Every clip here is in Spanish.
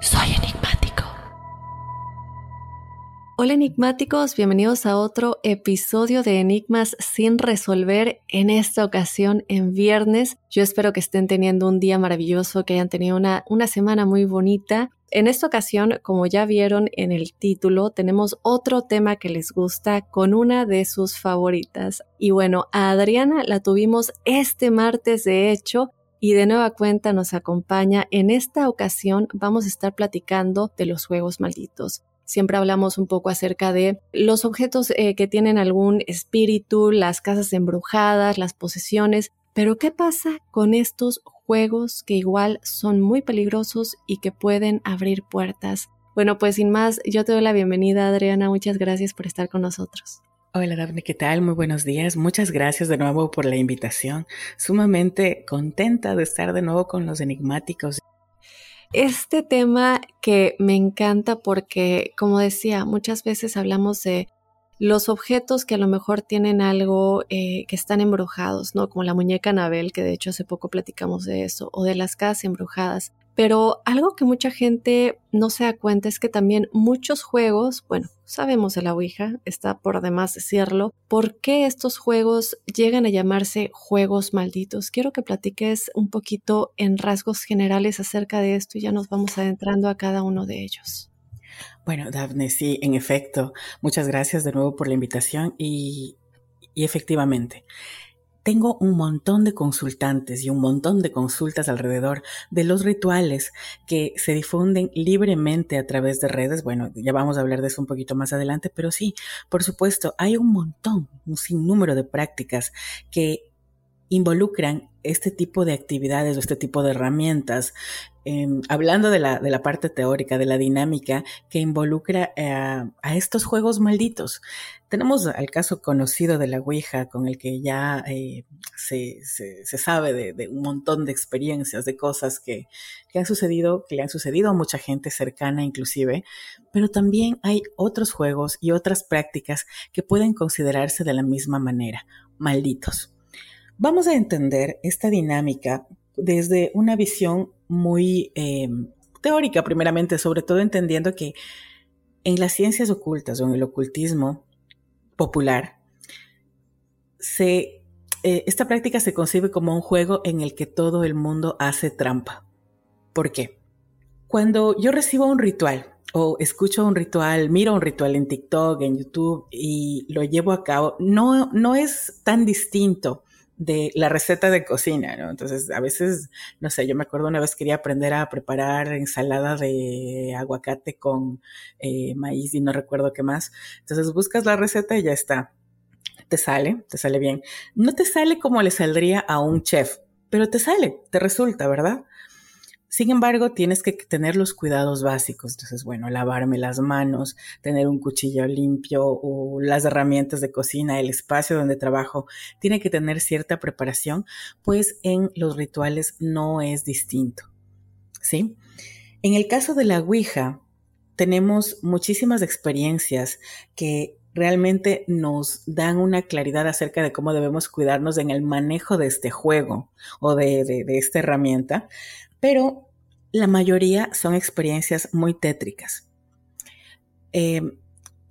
Soy enigmático. Hola enigmáticos, bienvenidos a otro episodio de Enigmas sin resolver, en esta ocasión en viernes. Yo espero que estén teniendo un día maravilloso, que hayan tenido una, una semana muy bonita. En esta ocasión, como ya vieron en el título, tenemos otro tema que les gusta con una de sus favoritas. Y bueno, a Adriana la tuvimos este martes, de hecho, y de nueva cuenta nos acompaña. En esta ocasión vamos a estar platicando de los juegos malditos. Siempre hablamos un poco acerca de los objetos eh, que tienen algún espíritu, las casas embrujadas, las posesiones, pero ¿qué pasa con estos juegos que igual son muy peligrosos y que pueden abrir puertas? Bueno, pues sin más, yo te doy la bienvenida, Adriana. Muchas gracias por estar con nosotros. Hola Daphne, ¿qué tal? Muy buenos días. Muchas gracias de nuevo por la invitación. Sumamente contenta de estar de nuevo con los enigmáticos. Este tema que me encanta porque, como decía, muchas veces hablamos de los objetos que a lo mejor tienen algo eh, que están embrujados, ¿no? Como la muñeca Anabel, que de hecho hace poco platicamos de eso, o de las casas embrujadas. Pero algo que mucha gente no se da cuenta es que también muchos juegos, bueno, sabemos de la Ouija, está por demás decirlo, ¿por qué estos juegos llegan a llamarse juegos malditos? Quiero que platiques un poquito en rasgos generales acerca de esto y ya nos vamos adentrando a cada uno de ellos. Bueno, Daphne, sí, en efecto, muchas gracias de nuevo por la invitación y, y efectivamente, tengo un montón de consultantes y un montón de consultas alrededor de los rituales que se difunden libremente a través de redes. Bueno, ya vamos a hablar de eso un poquito más adelante, pero sí, por supuesto, hay un montón, un sinnúmero de prácticas que involucran este tipo de actividades o este tipo de herramientas, em, hablando de la, de la, parte teórica, de la dinámica que involucra eh, a estos juegos malditos. Tenemos el caso conocido de la Ouija, con el que ya eh, se, se, se, sabe de, de, un montón de experiencias, de cosas que, que han sucedido, que le han sucedido a mucha gente cercana inclusive, pero también hay otros juegos y otras prácticas que pueden considerarse de la misma manera, malditos. Vamos a entender esta dinámica desde una visión muy eh, teórica, primeramente, sobre todo entendiendo que en las ciencias ocultas o en el ocultismo popular, se, eh, esta práctica se concibe como un juego en el que todo el mundo hace trampa. ¿Por qué? Cuando yo recibo un ritual o escucho un ritual, miro un ritual en TikTok, en YouTube y lo llevo a cabo, no, no es tan distinto de la receta de cocina, ¿no? Entonces, a veces, no sé, yo me acuerdo una vez quería aprender a preparar ensalada de aguacate con eh, maíz y no recuerdo qué más. Entonces, buscas la receta y ya está. Te sale, te sale bien. No te sale como le saldría a un chef, pero te sale, te resulta, ¿verdad? Sin embargo, tienes que tener los cuidados básicos. Entonces, bueno, lavarme las manos, tener un cuchillo limpio o las herramientas de cocina, el espacio donde trabajo, tiene que tener cierta preparación, pues en los rituales no es distinto. ¿Sí? En el caso de la Ouija, tenemos muchísimas experiencias que realmente nos dan una claridad acerca de cómo debemos cuidarnos en el manejo de este juego o de, esta herramienta, pero la mayoría son experiencias muy tétricas. Em,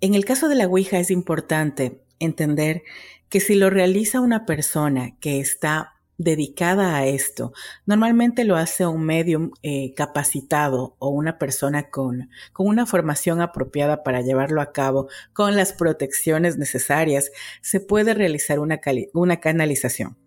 en el caso de la Ouija es importante entender que si lo realiza una persona que está dedicada a esto. Normalmente lo hace un medium eh, capacitado o una persona con, con una formación apropiada para llevarlo a cabo, con las protecciones necesarias, se puede realizar una, una canalización.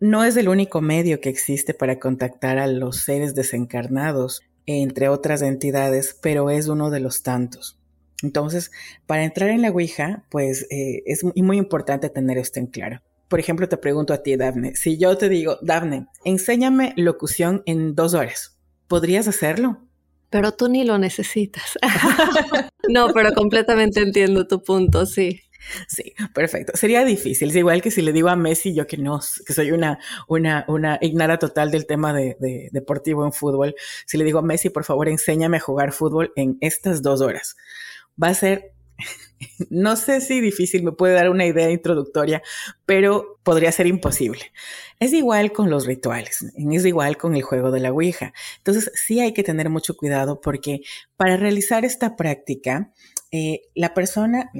No es el único medio que existe para contactar a los seres desencarnados, entre otras entidades, pero es uno de los tantos. Entonces, para entrar en la Ouija, pues eh, es muy importante tener esto en claro por ejemplo, te pregunto a ti, Dafne, si yo te digo, Dafne, enséñame locución en dos horas, ¿podrías hacerlo? Pero tú ni lo necesitas. no, pero completamente entiendo tu punto, sí. Sí, perfecto. Sería difícil. Es igual que si le digo a Messi, yo que no, que soy una, una, una ignara total del tema de, de, deportivo en fútbol. Si le digo a Messi, por favor, enséñame a jugar fútbol en estas dos horas. Va a ser no sé si difícil me puede dar una idea introductoria, pero podría ser imposible. Es igual con los rituales, es igual con el juego de la Ouija. Entonces sí hay que tener mucho cuidado porque para realizar esta práctica, eh, la persona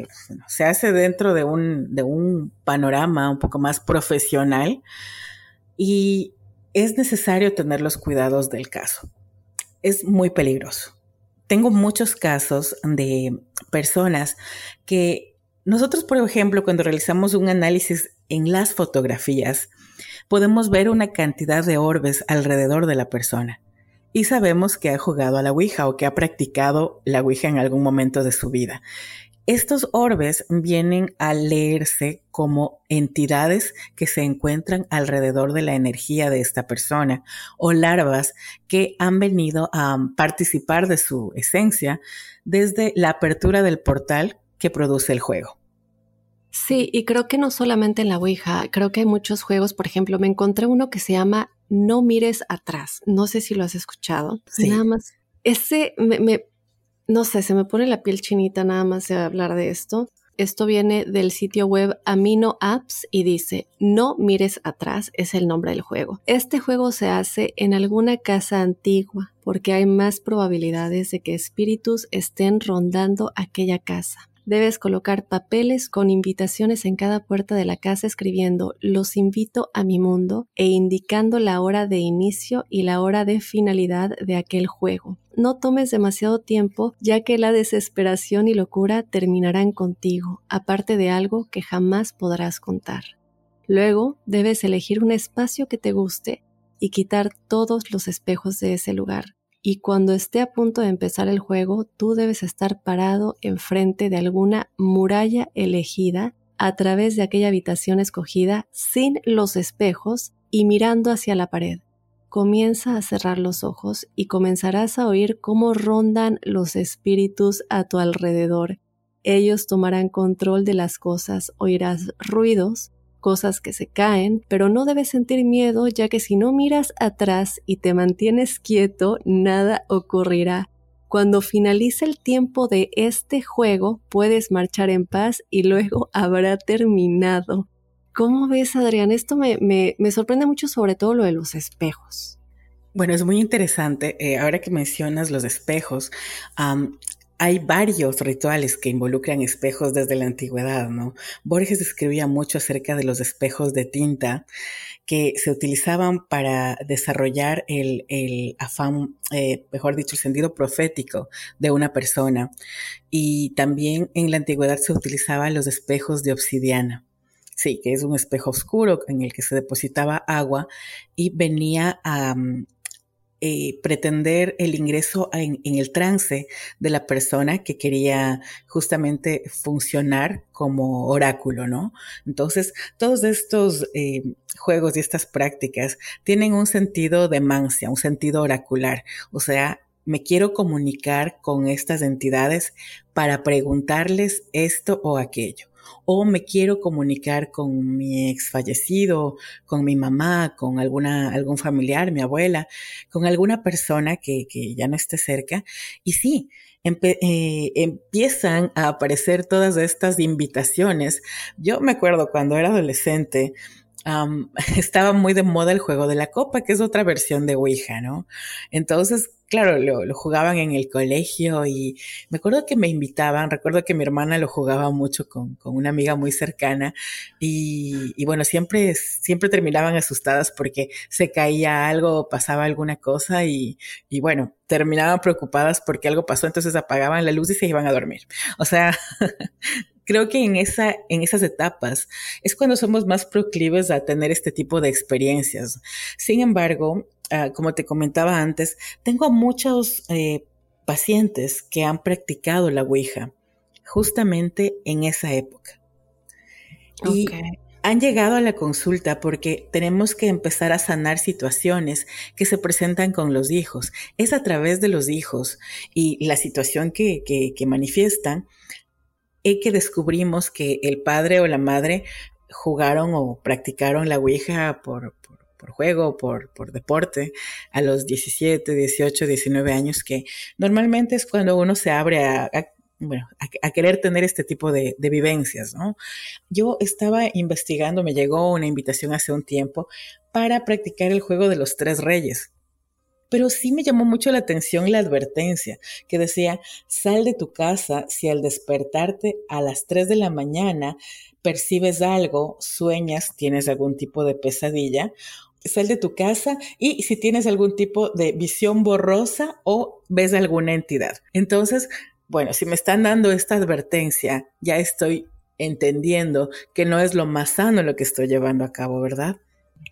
se hace dentro de un, de un panorama un poco más profesional y es necesario tener los cuidados del caso. Es muy peligroso tengo muchos casos de personas que nosotros, por ejemplo, cuando realizamos un análisis en las fotografías, podemos ver una cantidad de orbes alrededor de la persona y sabemos que ha jugado a la Ouija o que ha practicado la Ouija en algún momento de su vida. Estos orbes vienen a leerse como entidades que se encuentran alrededor de la energía de esta persona o larvas que han venido a participar de su esencia desde la apertura del portal que produce el juego. Sí, y creo que no solamente en la Ouija, creo que hay muchos juegos, por ejemplo, me encontré uno que se llama No mires atrás, no sé si lo has escuchado, sí. nada más. Ese me no sé, se me pone la piel chinita nada más de hablar de esto. Esto viene del sitio web Amino Apps y dice, no mires atrás, es el nombre del juego. Este juego se hace en alguna casa antigua porque hay más probabilidades de que espíritus estén rondando aquella casa. Debes colocar papeles con invitaciones en cada puerta de la casa escribiendo los invito a mi mundo e indicando la hora de inicio y la hora de finalidad de aquel juego. No tomes demasiado tiempo ya que la desesperación y locura terminarán contigo, aparte de algo que jamás podrás contar. Luego debes elegir un espacio que te guste y quitar todos los espejos de ese lugar y cuando esté a punto de empezar el juego, tú debes estar parado enfrente de alguna muralla elegida a través de aquella habitación escogida sin los espejos y mirando hacia la pared. Comienza a cerrar los ojos y comenzarás a oír cómo rondan los espíritus a tu alrededor. Ellos tomarán control de las cosas, oirás ruidos, cosas que se caen, pero no debes sentir miedo ya que si no miras atrás y te mantienes quieto, nada ocurrirá. Cuando finalice el tiempo de este juego, puedes marchar en paz y luego habrá terminado. ¿Cómo ves, Adrián? Esto me, me, me sorprende mucho, sobre todo lo de los espejos. Bueno, es muy interesante. Eh, ahora que mencionas los espejos, hay varios rituales que involucran espejos desde la antigüedad, ¿no? Borges escribía mucho acerca de los espejos de tinta que se utilizaban para desarrollar el, afán, eh, mejor dicho, el sentido profético de una persona. Y también en la antigüedad se utilizaban los espejos de obsidiana. Sí, que es un espejo oscuro en el que se depositaba agua y venía a, eh, pretender el ingreso en, el trance de la persona que quería justamente funcionar como oráculo, ¿no? Entonces, todos estos eh, juegos y estas prácticas tienen un sentido de mancia, un sentido oracular, o sea, me quiero comunicar con estas entidades para preguntarles esto o aquello o me quiero comunicar con mi ex fallecido, con mi mamá, con alguna, algún familiar, mi abuela, con alguna persona que, que ya no esté cerca. Y sí, eh, empiezan a aparecer todas estas invitaciones. Yo me acuerdo cuando era adolescente, estaba muy de moda el juego de la copa, que es otra versión de Ouija, ¿no? Entonces, claro, lo, jugaban en el colegio y me acuerdo que me invitaban, recuerdo que mi hermana lo jugaba mucho con, una amiga muy cercana y, bueno, siempre, siempre terminaban asustadas porque se caía algo, pasaba alguna cosa y, y bueno, terminaban preocupadas porque algo pasó, entonces apagaban la luz y se iban a dormir. O sea, creo que en, esa, en esas etapas es cuando somos más proclives a tener este tipo de experiencias. Sin embargo, ah, como te comentaba antes, tengo muchos eh, pacientes que han practicado la Ouija justamente en esa época. Y han llegado a la consulta porque tenemos que empezar a sanar situaciones que se presentan con los hijos. Es a través de los hijos y la situación que, que, que manifiestan que descubrimos que el padre o la madre jugaron o practicaron la Ouija por, por, juego, por, por deporte, a los 17, 18, 19 años, que normalmente es cuando uno se abre a, bueno, a, querer tener este tipo de, de, vivencias, ¿no? Yo estaba investigando, me llegó una invitación hace un tiempo para practicar el juego de los tres reyes. Pero sí me llamó mucho la atención la advertencia que decía, sal de tu casa si al despertarte a las 3 de la mañana percibes algo, sueñas, tienes algún tipo de pesadilla, sal de tu casa y si tienes algún tipo de visión borrosa o ves alguna entidad. Entonces, bueno, si me están dando esta advertencia, ya estoy entendiendo que no es lo más sano lo que estoy llevando a cabo, ¿verdad?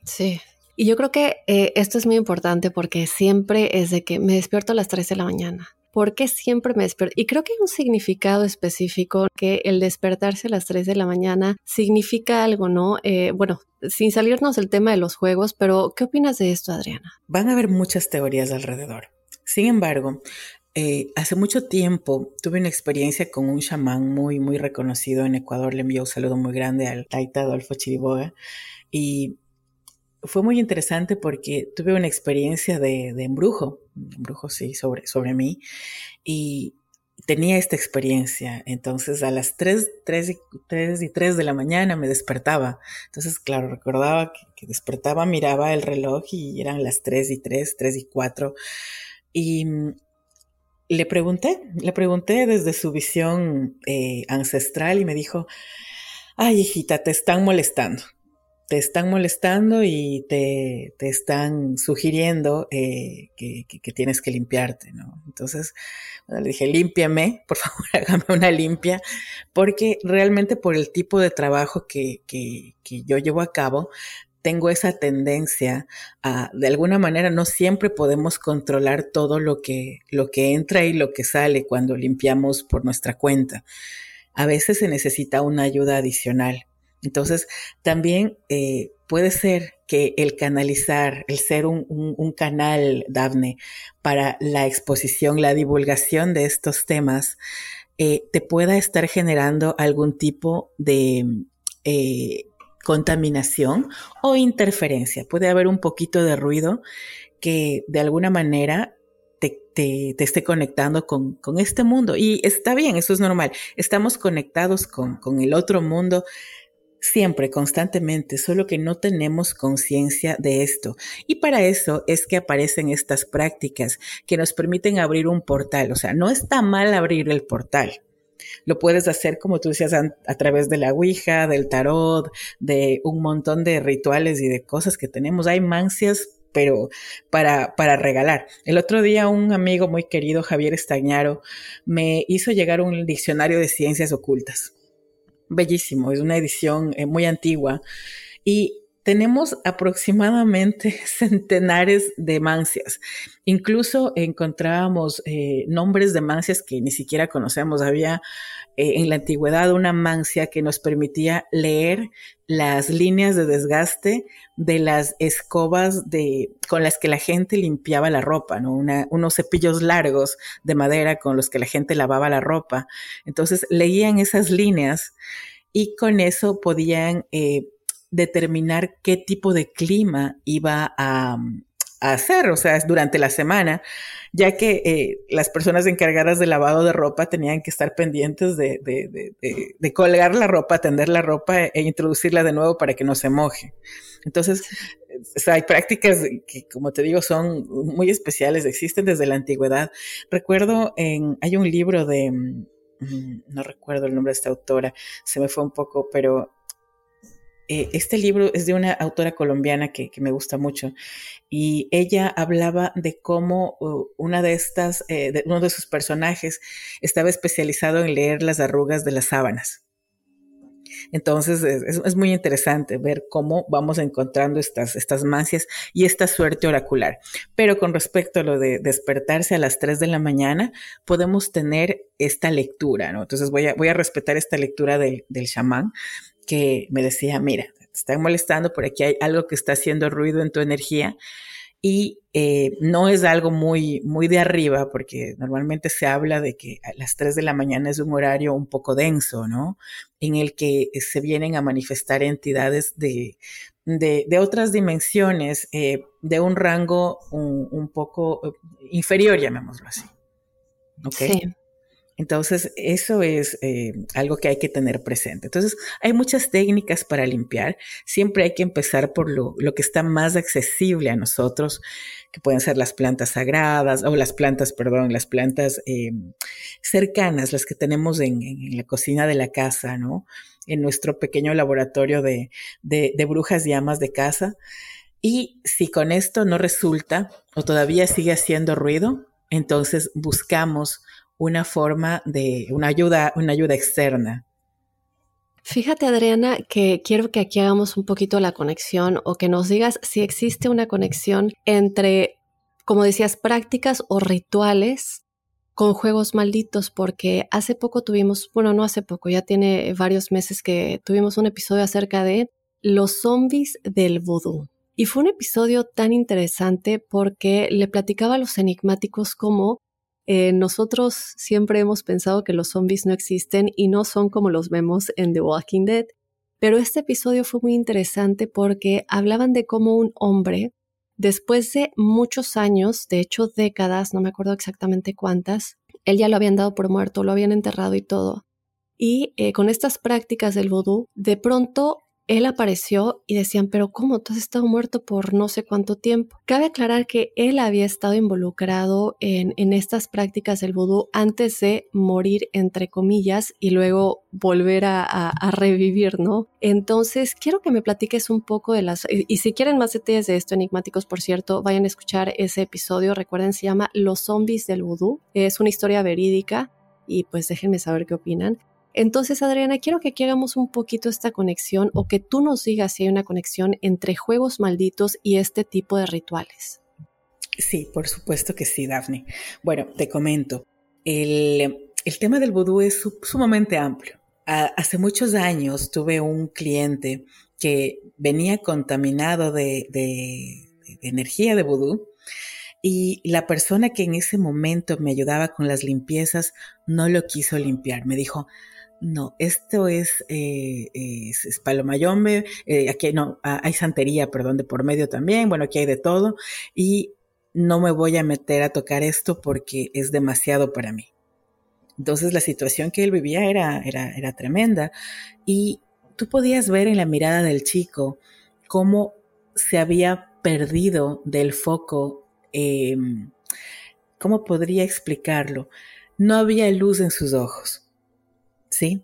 Sí, y yo creo que eh, esto es muy importante porque siempre es de que me despierto a las 3 de la mañana. ¿Por qué siempre me despierto? Y creo que hay un significado específico que el despertarse a las 3 de la mañana significa algo, ¿no? Eh, bueno, sin salirnos del tema de los juegos, pero ¿qué opinas de esto, Adriana? Van a haber muchas teorías alrededor. Sin embargo, eh, hace mucho tiempo tuve una experiencia con un chamán muy, muy reconocido en Ecuador. Le envió un saludo muy grande al Taita Adolfo Chiriboga. Y fue muy interesante porque tuve una experiencia de, embrujo, embrujo sí, sobre, sobre mí, y tenía esta experiencia. Entonces a las 3, 3, y, 3 y 3 de la mañana me despertaba. Entonces, claro, recordaba que, despertaba, miraba el reloj y eran las 3 y 3, 3 y 4. Y mm, le pregunté, le pregunté desde su visión eh, ancestral y me dijo, ay hijita, te están molestando te están molestando y te, te están sugiriendo eh, que, que, tienes que limpiarte, ¿no? Entonces, le dije, límpiame, por favor, hágame una limpia, porque realmente por el tipo de trabajo que, que, que yo llevo a cabo, tengo esa tendencia a, de alguna manera, no siempre podemos controlar todo lo que, lo que entra y lo que sale cuando limpiamos por nuestra cuenta. A veces se necesita una ayuda adicional. Entonces, también eh, puede ser que el canalizar, el ser un, canal, Dafne, para la exposición, la divulgación de estos temas, eh, te pueda estar generando algún tipo de eh, contaminación o interferencia. Puede haber un poquito de ruido que de alguna manera te, esté conectando con, este mundo. Y está bien, eso es normal. Estamos conectados con, con el otro mundo siempre, constantemente, solo que no tenemos conciencia de esto. Y para eso es que aparecen estas prácticas que nos permiten abrir un portal. O sea, no está mal abrir el portal. Lo puedes hacer, como tú decías, a, través de la Ouija, del tarot, de un montón de rituales y de cosas que tenemos. Hay mancias pero para, para regalar. El otro día un amigo muy querido, Javier Estañaro, me hizo llegar un diccionario de ciencias ocultas bellísimo, es una edición eh, muy antigua y tenemos aproximadamente centenares de mancias. Incluso encontrábamos eh, nombres de mancias que ni siquiera conocemos. Había eh, en la antigüedad una mancia que nos permitía leer las líneas de desgaste de las escobas de, con las que la gente limpiaba la ropa, ¿no? unos cepillos largos de madera con los que la gente lavaba la ropa. Entonces leían esas líneas y con eso podían eh, determinar qué tipo de clima iba a, hacer, o sea, durante la semana, ya que eh, las personas encargadas del lavado de ropa tenían que estar pendientes de, de, colgar la ropa, tender la ropa e introducirla de nuevo para que no se moje. Entonces, hay prácticas que, como te digo, son muy especiales, existen desde la antigüedad. Recuerdo, en, hay un libro de, mm, no recuerdo el nombre de esta autora, se me fue un poco, pero eh, este libro es de una autora colombiana que, me gusta mucho y ella hablaba de cómo uh, una de estas, eh, uno de sus personajes estaba especializado en leer las arrugas de las sábanas. Entonces es, muy interesante ver cómo vamos encontrando estas, estas mancias y esta suerte oracular. Pero con respecto a lo de despertarse a las 3 de la mañana, podemos tener esta lectura, ¿no? Entonces voy a, voy a respetar esta lectura del chamán que me decía, mira, te están molestando, por aquí hay algo que está haciendo ruido en tu energía y eh, no es algo muy, muy de arriba, porque normalmente se habla de que a las 3 de la mañana es un horario un poco denso, ¿no? En el que se vienen a manifestar entidades de, de, otras dimensiones, eh, de un rango un, poco eh, inferior, llamémoslo así. Sí. Entonces, eso es eh, algo que hay que tener presente. Entonces, hay muchas técnicas para limpiar. Siempre hay que empezar por lo, que está más accesible a nosotros, que pueden ser las plantas sagradas, o las plantas, perdón, las plantas eh, cercanas, las que tenemos en, la cocina de la casa, ¿no? En nuestro pequeño laboratorio de, de brujas y amas de casa. Y si con esto no resulta o todavía sigue haciendo ruido, entonces buscamos una forma de una ayuda, una ayuda externa. Fíjate, Adriana, que quiero que aquí hagamos un poquito la conexión o que nos digas si existe una conexión entre, como decías, prácticas o rituales con juegos malditos, porque hace poco tuvimos, bueno, no hace poco, ya tiene varios meses que tuvimos un episodio acerca de los zombies del vudú. Y fue un episodio tan interesante porque le platicaba a los enigmáticos cómo eh, nosotros siempre hemos pensado que los zombies no existen y no son como los vemos en The Walking Dead, pero este episodio fue muy interesante porque hablaban de cómo un hombre, después de muchos años, de hecho décadas, no me acuerdo exactamente cuántas, él ya lo habían dado por muerto, lo habían enterrado y todo. Y eh, con estas prácticas del vudú, de pronto él apareció y decían, pero ¿cómo? Tú has estado muerto por no sé cuánto tiempo. Cabe aclarar que él había estado involucrado en, en estas prácticas del vudú antes de morir, entre comillas, y luego volver a, revivir, ¿no? Entonces, quiero que me platiques un poco de las... Y, si quieren más detalles de esto, enigmáticos, por cierto, vayan a escuchar ese episodio. Recuerden, se llama Los zombies del vudú. Es una historia verídica y pues déjenme saber qué opinan. Entonces, Adriana, quiero que aquí hagamos un poquito esta conexión o que tú nos digas si hay una conexión entre juegos malditos y este tipo de rituales. Sí, por supuesto que sí, Daphne. Bueno, te comento. El, tema del vudú es sumamente amplio. hace muchos años tuve un cliente que venía contaminado de, de energía de vudú y la persona que en ese momento me ayudaba con las limpiezas no lo quiso limpiar. Me dijo, no, esto es, eh, es, palomayombe, eh, aquí no, ah, hay santería, perdón, de por medio también, bueno, aquí hay de todo, y no me voy a meter a tocar esto porque es demasiado para mí. Entonces la situación que él vivía era, era, era tremenda y tú podías ver en la mirada del chico cómo se había perdido del foco, em, ¿cómo podría explicarlo? No había luz en sus ojos ¿sí?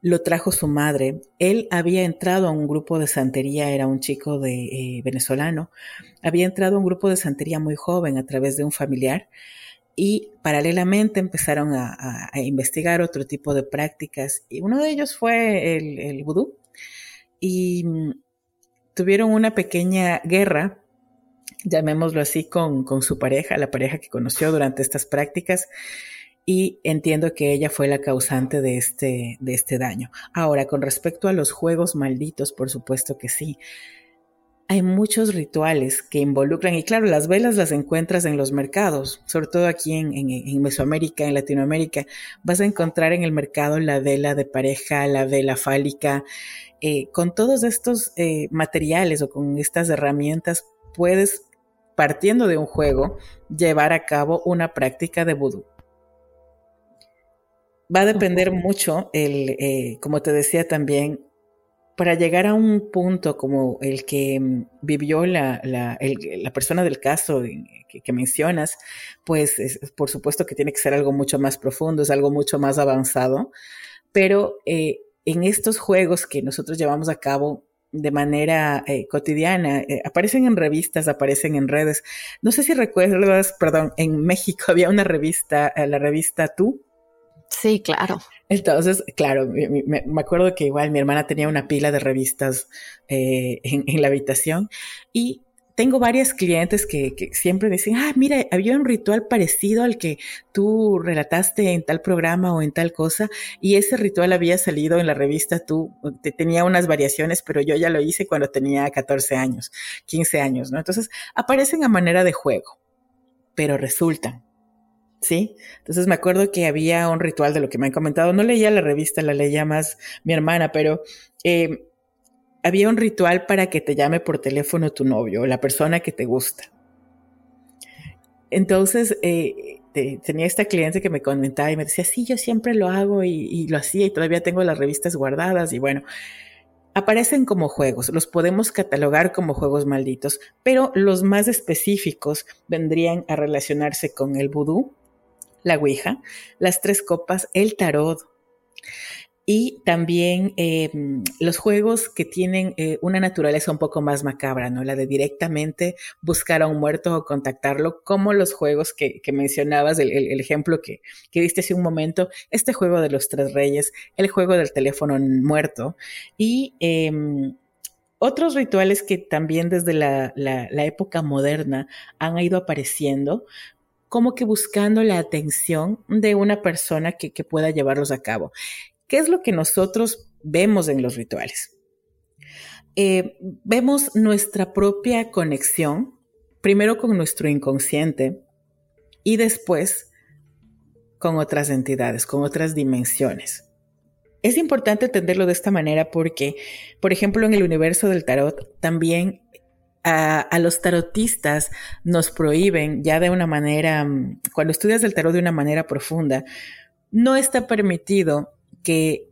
Lo trajo su madre. Él había entrado a un grupo de santería, era un chico de eh, venezolano, había entrado a un grupo de santería muy joven a través de un familiar y paralelamente empezaron a, investigar otro tipo de prácticas y uno de ellos fue el, el vudú y mm, tuvieron una pequeña guerra llamémoslo así, con, con, su pareja, la pareja que conoció durante estas prácticas, y entiendo que ella fue la causante de este, de este daño. Ahora, con respecto a los juegos malditos, por supuesto que sí. hay muchos rituales que involucran, y claro, las velas las encuentras en los mercados, sobre todo aquí en, en, Mesoamérica, en Latinoamérica, vas a encontrar en el mercado la vela de pareja, la vela fálica, eh, con todos estos eh, materiales o con estas herramientas puedes, partiendo de un juego, llevar a cabo una práctica de vudú. Va a depender mucho, el, eh, como te decía también, para llegar a un punto como el que mm, vivió la, la, la persona del caso que, mencionas, pues por supuesto que tiene que ser algo mucho más profundo, es algo mucho más avanzado, pero eh, en estos juegos que nosotros llevamos a cabo de manera eh, cotidiana, eh, aparecen en revistas, aparecen en redes. No sé si recuerdas, perdón, en México había una revista, la revista Tú. Sí, claro. Entonces, claro, me, acuerdo que igual mi hermana tenía una pila de revistas eh, en, la habitación y tengo varias clientes que, siempre dicen, ah, mira, había un ritual parecido al que tú relataste en tal programa o en tal cosa, y ese ritual había salido en la revista, tú tenía unas variaciones, pero yo ya lo hice cuando tenía 14 años, 15 años, ¿no? Entonces, aparecen a manera de juego, pero resultan. ¿Sí? Entonces me acuerdo que había un ritual de lo que me han comentado, no leía la revista, la leía más mi hermana, pero eh, había un ritual para que te llame por teléfono tu novio o la persona que te gusta. Entonces, eh, tenía esta cliente que me comentaba y me decía, sí, yo siempre lo hago y, y, lo hacía y todavía tengo las revistas guardadas y bueno, aparecen como juegos, los podemos catalogar como juegos malditos, pero los más específicos vendrían a relacionarse con el vudú, la Ouija, las tres copas, el tarot y también em, los juegos que tienen eh, una naturaleza un poco más macabra, ¿no? La de directamente buscar a un muerto o contactarlo, como los juegos que, mencionabas, el, ejemplo que, que diste hace un momento, este juego de los tres reyes, el juego del teléfono muerto y em, otros rituales que también desde la, la, época moderna han ido apareciendo, como que buscando la atención de una persona que, pueda llevarlos a cabo. ¿Qué es lo que nosotros vemos en los rituales? Eh, vemos nuestra propia conexión, primero con nuestro inconsciente y después con otras entidades, con otras dimensiones. Es importante entenderlo de esta manera porque, por ejemplo, en el universo del tarot también a, los tarotistas nos prohíben ya de una manera, mm, cuando estudias el tarot de una manera profunda, no está permitido que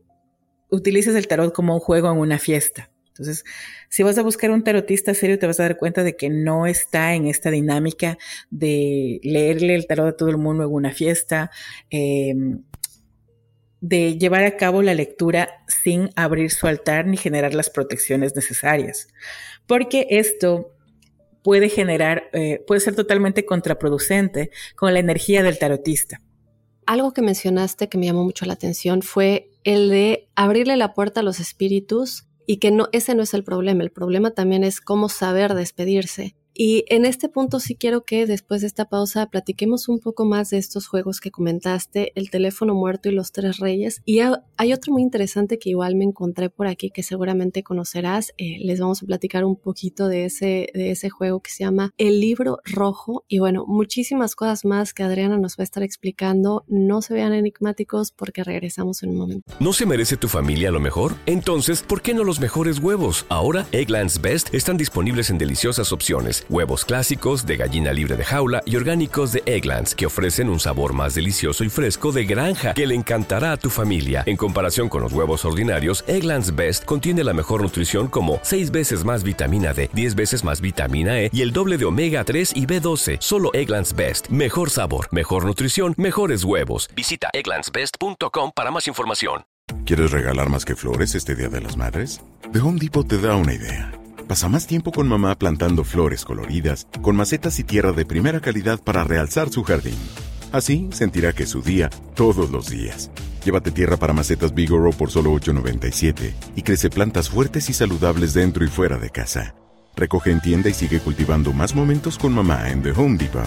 utilices el tarot como un juego en una fiesta. Entonces, si vas a buscar un tarotista serio, te vas a dar cuenta de que no está en esta dinámica de leerle el tarot a todo el mundo en una fiesta, em, de llevar a cabo la lectura sin abrir su altar ni generar las protecciones necesarias porque esto puede generar, eh, puede ser totalmente contraproducente con la energía del tarotista. Algo que mencionaste que me llamó mucho la atención fue el de abrirle la puerta a los espíritus y que no, ese no es el problema, el problema también es cómo saber despedirse. Y en este punto sí quiero que después de esta pausa platiquemos un poco más de estos juegos que comentaste, el teléfono muerto y los tres reyes. Y hay otro muy interesante que igual me encontré por aquí que seguramente conocerás. Eh, les vamos a platicar un poquito de ese, de ese juego que se llama El libro rojo. Y bueno, muchísimas cosas más que Adriana nos va a estar explicando. No se vean enigmáticos porque regresamos en un momento. ¿No se merece tu familia lo mejor? Entonces, ¿por qué no los mejores huevos? Ahora, Egglands Best están disponibles en deliciosas opciones huevos clásicos, de gallina libre de jaula y orgánicos de Egglands, que ofrecen un sabor más delicioso y fresco de granja que le encantará a tu familia. En comparación con los huevos ordinarios, Egglands Best contiene la mejor nutrición como 6 veces más vitamina D, 10 veces más vitamina E y el doble de omega 3 y B12. Solo Egglands Best. Mejor sabor, mejor nutrición, mejores huevos. Visita egglandsbest.com para más información. ¿Quieres regalar más que flores este Día de las Madres? The Home Depot te da una idea. Pasa más tiempo con mamá plantando flores coloridas, con macetas y tierra de primera calidad para realzar su jardín. Así sentirá que es su día todos los días. Llévate tierra para macetas Bigoro por solo $8.97 y crece plantas fuertes y saludables dentro y fuera de casa. Recoge en tienda y sigue cultivando más momentos con mamá en The Home Depot.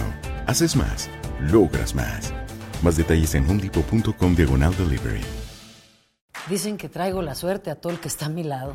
Haces más, logras más. Más detalles en homedepot.com diagonal delivery. Dicen que traigo la suerte a todo el que está a mi lado.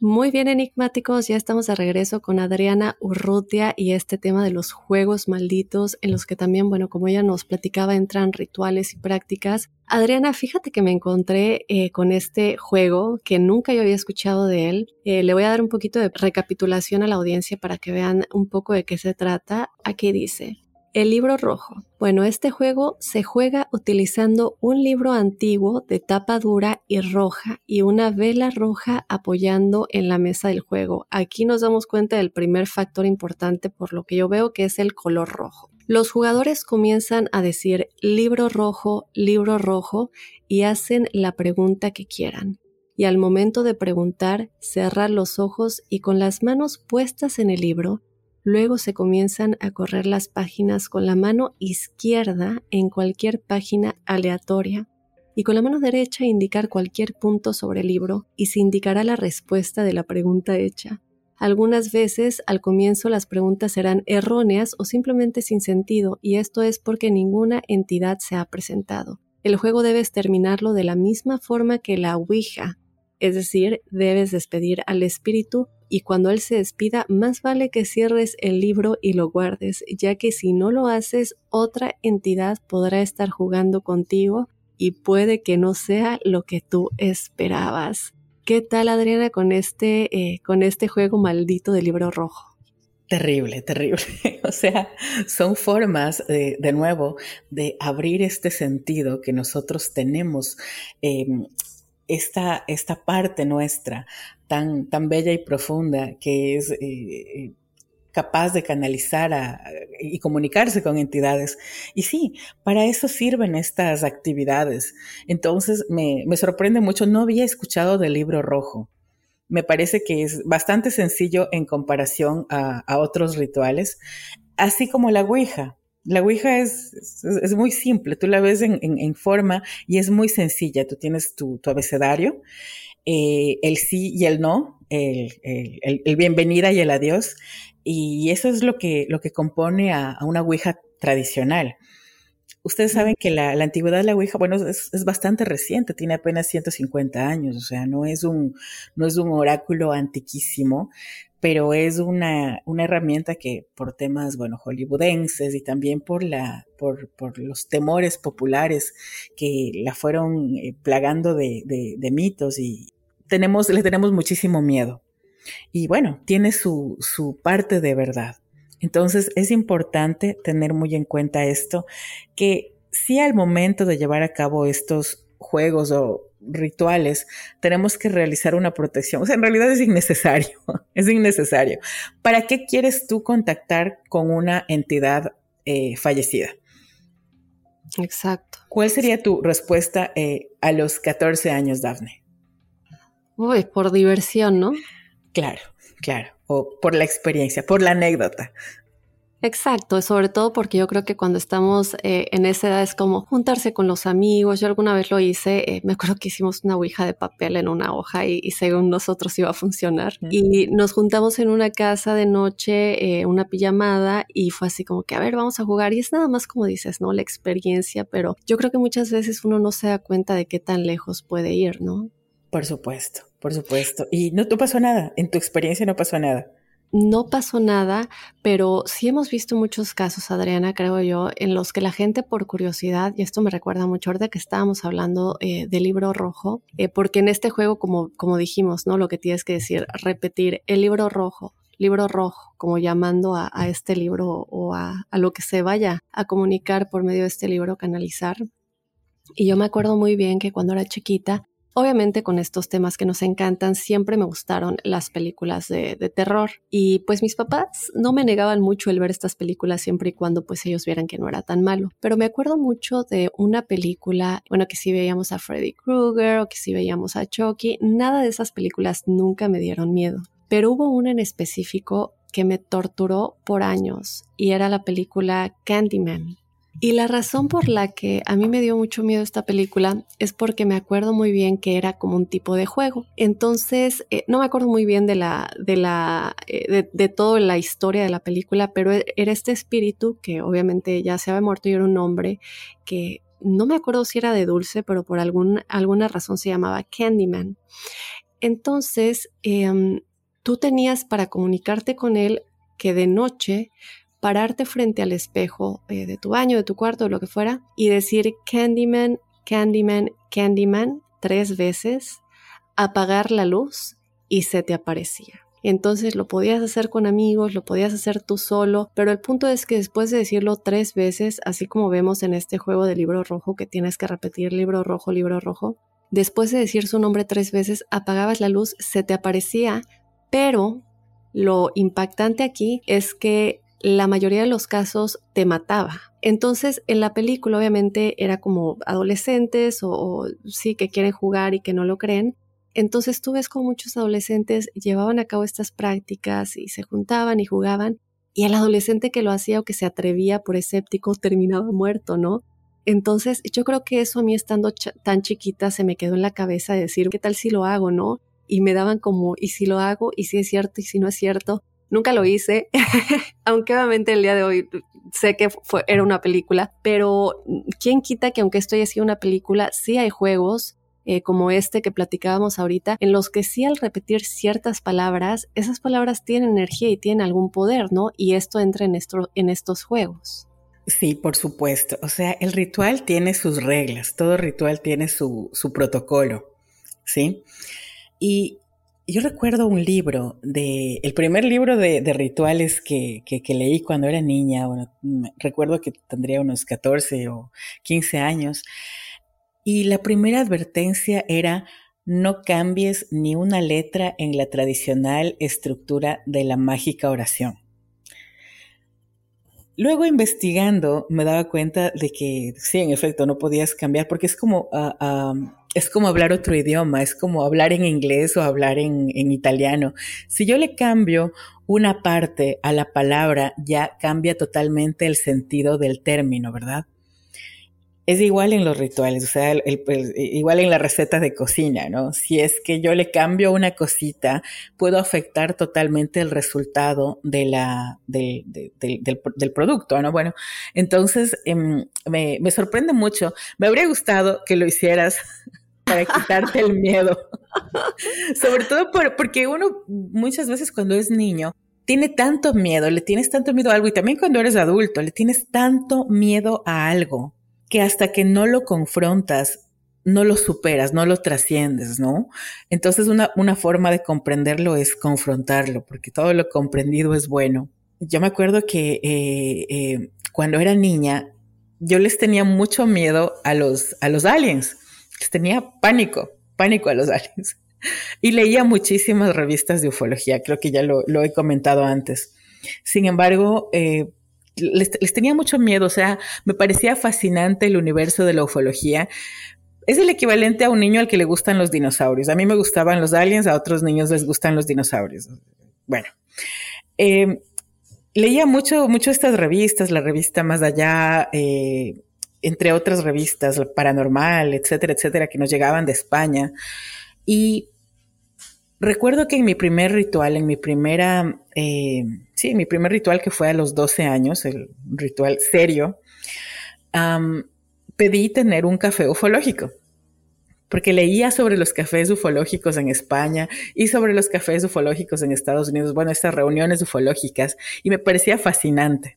Muy bien, enigmáticos, ya estamos de regreso con Adriana Urrutia y este tema de los juegos malditos, en los que también, bueno, como ella nos platicaba, entran rituales y prácticas. Adriana, fíjate que me encontré eh, con este juego que nunca yo había escuchado de él. Eh, le voy a dar un poquito de recapitulación a la audiencia para que vean un poco de qué se trata. Aquí dice, el libro rojo. Bueno, este juego se juega utilizando un libro antiguo de tapa dura y roja y una vela roja apoyando en la mesa del juego. Aquí nos damos cuenta del primer factor importante por lo que yo veo que es el color rojo. Los jugadores comienzan a decir libro rojo, libro rojo y hacen la pregunta que quieran. Y al momento de preguntar, cerrar los ojos y con las manos puestas en el libro, Luego se comienzan a correr las páginas con la mano izquierda en cualquier página aleatoria y con la mano derecha indicar cualquier punto sobre el libro y se indicará la respuesta de la pregunta hecha. Algunas veces al comienzo las preguntas serán erróneas o simplemente sin sentido y esto es porque ninguna entidad se ha presentado. El juego debes terminarlo de la misma forma que la Ouija, es decir, debes despedir al espíritu y cuando él se despida, más vale que cierres el libro y lo guardes, ya que si no lo haces, otra entidad podrá estar jugando contigo y puede que no sea lo que tú esperabas. ¿Qué tal, Adriana, con este, eh, con este juego maldito del libro rojo? Terrible, terrible. O sea, son formas, de nuevo, de abrir este sentido que nosotros tenemos em, esta, esta parte nuestra tan, tan bella y profunda que es eh, eh, capaz de canalizar y comunicarse con entidades. Y sí, para eso sirven estas actividades. Entonces me, me sorprende mucho, no había escuchado del libro rojo. Me parece que es bastante sencillo en comparación a, a otros rituales, así como la Ouija. La Ouija es, es, muy simple, tú la ves en, en, forma y es muy sencilla. Tú tienes tu, tu abecedario, eh, el sí y el no, el, el, el, bienvenida y el adiós, y eso es lo que, lo que compone a, a una Ouija tradicional. Ustedes saben que la, la, antigüedad de la Ouija, bueno, es, es, bastante reciente, tiene apenas 150 años, o sea, no es un, no es un oráculo antiquísimo, pero es una, una herramienta que por temas, bueno, hollywoodenses y también por, la, por, por los temores populares que la fueron eh, plagando de, mitos y tenemos, le tenemos muchísimo miedo. Y bueno, tiene su, su parte de verdad. Entonces es importante tener muy en cuenta esto, que si al momento de llevar a cabo estos juegos o rituales, tenemos que realizar una protección. O sea, en realidad es innecesario, es innecesario. ¿Para qué quieres tú contactar con una entidad eh, fallecida? Exacto. ¿Cuál sería tu respuesta eh, a los 14 años, Dafne? Uy, por diversión, ¿no? Claro, claro. O por la experiencia, por la anécdota. Exacto, sobre todo porque yo creo que cuando estamos eh, en esa edad es como juntarse con los amigos. Yo alguna vez lo hice, eh, me acuerdo que hicimos una ouija de papel en una hoja y, y según nosotros iba a funcionar. Y nos juntamos en una casa de noche, eh, una pijamada y fue así como que, a ver, vamos a jugar. Y es nada más como dices, ¿no? La experiencia, pero yo creo que muchas veces uno no se da cuenta de qué tan lejos puede ir, ¿no? Por supuesto, por supuesto. Y no, no pasó nada, en tu experiencia no pasó nada no pasó nada, pero sí hemos visto muchos casos, Adriana, creo yo, en los que la gente por curiosidad, y esto me recuerda mucho ahorita que estábamos hablando eh, del libro rojo, eh, porque en este juego, como, como dijimos, ¿no? Lo que tienes que decir, repetir el libro rojo, libro rojo, como llamando a, a este libro o a, a lo que se vaya a comunicar por medio de este libro, canalizar. Y yo me acuerdo muy bien que cuando era chiquita, Obviamente con estos temas que nos encantan, siempre me gustaron las películas de, terror y pues mis papás no me negaban mucho el ver estas películas siempre y cuando pues ellos vieran que no era tan malo. Pero me acuerdo mucho de una película, bueno, que si veíamos a Freddy Krueger o que si veíamos a Chucky, nada de esas películas nunca me dieron miedo pero hubo una en específico que me torturó por años y era la película Candyman. Y la razón por la que a mí me dio mucho miedo esta película es porque me acuerdo muy bien que era como un tipo de juego. Entonces, eh, no me acuerdo muy bien de la, de la, eh, de, toda la historia de la película, pero e, era este espíritu que obviamente ya se había muerto y era un hombre que no me acuerdo si era de dulce, pero por algún, alguna razón se llamaba Candyman. Entonces, em, tú tenías para comunicarte con él que de noche pararte frente al espejo eh, de tu baño, de tu cuarto, de lo que fuera, y decir Candyman, Candyman, Candyman tres veces, apagar la luz y se te aparecía. Entonces lo podías hacer con amigos, lo podías hacer tú solo, pero el punto es que después de decirlo tres veces, así como vemos en este juego de libro rojo que tienes que repetir libro rojo, libro rojo, después de decir su nombre tres veces, apagabas la luz, se te aparecía, pero lo impactante aquí es que la mayoría de los casos te mataba. Entonces, en la película obviamente era como adolescentes o, sí que quieren jugar y que no lo creen. Entonces tú ves como muchos adolescentes llevaban a cabo estas prácticas y se juntaban y jugaban y el adolescente que lo hacía o que se atrevía por escéptico terminaba muerto, ¿no? Entonces yo creo que eso a mí estando tan chiquita se me quedó en la cabeza de decir, ¿qué tal si lo hago, no? Y me daban como, ¿y si lo hago? ¿Y si es cierto? ¿Y si no es cierto? Nunca lo hice, aunque obviamente el día de hoy sé que fue, era una película, pero ¿quién quita que aunque esto haya sido una película, sí hay juegos eh, como este que platicábamos ahorita, en los que sí al repetir ciertas palabras, esas palabras tienen energía y tienen algún poder, ¿no? Y esto entra en, esto, en estos juegos. Sí, por supuesto. O sea, el ritual tiene sus reglas, todo ritual tiene su, su protocolo, ¿sí? Y yo recuerdo un libro de, el primer libro de, rituales que, leí cuando era niña, bueno, recuerdo que tendría unos 14 o 15 años, y la primera advertencia era no cambies ni una letra en la tradicional estructura de la mágica oración. Luego investigando me daba cuenta de que sí, en efecto, no podías cambiar porque es como ah, es como hablar otro idioma, es como hablar en inglés o hablar en, italiano. Si yo le cambio una parte a la palabra, ya cambia totalmente el sentido del término, ¿verdad? Es igual en los rituales, o sea, igual en las recetas de cocina, ¿no? Si es que yo le cambio una cosita, puedo afectar totalmente el resultado de la, del, del, producto, ¿no? Bueno, entonces em, me, me sorprende mucho. Me habría gustado que lo hicieras para quitarte el miedo. Sobre todo porque uno muchas veces cuando es niño tiene tanto miedo, le tienes tanto miedo a algo y también cuando eres adulto le tienes tanto miedo a algo que hasta que no lo confrontas, no lo superas, no lo trasciendes, ¿no? Entonces una, una forma de comprenderlo es confrontarlo, porque todo lo comprendido es bueno. Yo me acuerdo que eh, eh, cuando era niña, yo les tenía mucho miedo a los, a los aliens tenía pánico, pánico a los aliens. Y leía muchísimas revistas de ufología, creo que ya lo, he comentado antes. Sin embargo, eh, les, tenía mucho miedo, o sea, me parecía fascinante el universo de la ufología. Es el equivalente a un niño al que le gustan los dinosaurios. A mí me gustaban los aliens, a otros niños les gustan los dinosaurios. Bueno, eh, leía mucho, mucho estas revistas, la revista Más Allá, eh, entre otras revistas, Paranormal, etcétera, etcétera, que nos llegaban de España. Y recuerdo que en mi primer ritual, en mi primera, eh, sí, mi primer ritual que fue a los 12 años, el ritual serio, pedí tener un café ufológico. Porque leía sobre los cafés ufológicos en España y sobre los cafés ufológicos en Estados Unidos, bueno, estas reuniones ufológicas, y me parecía fascinante.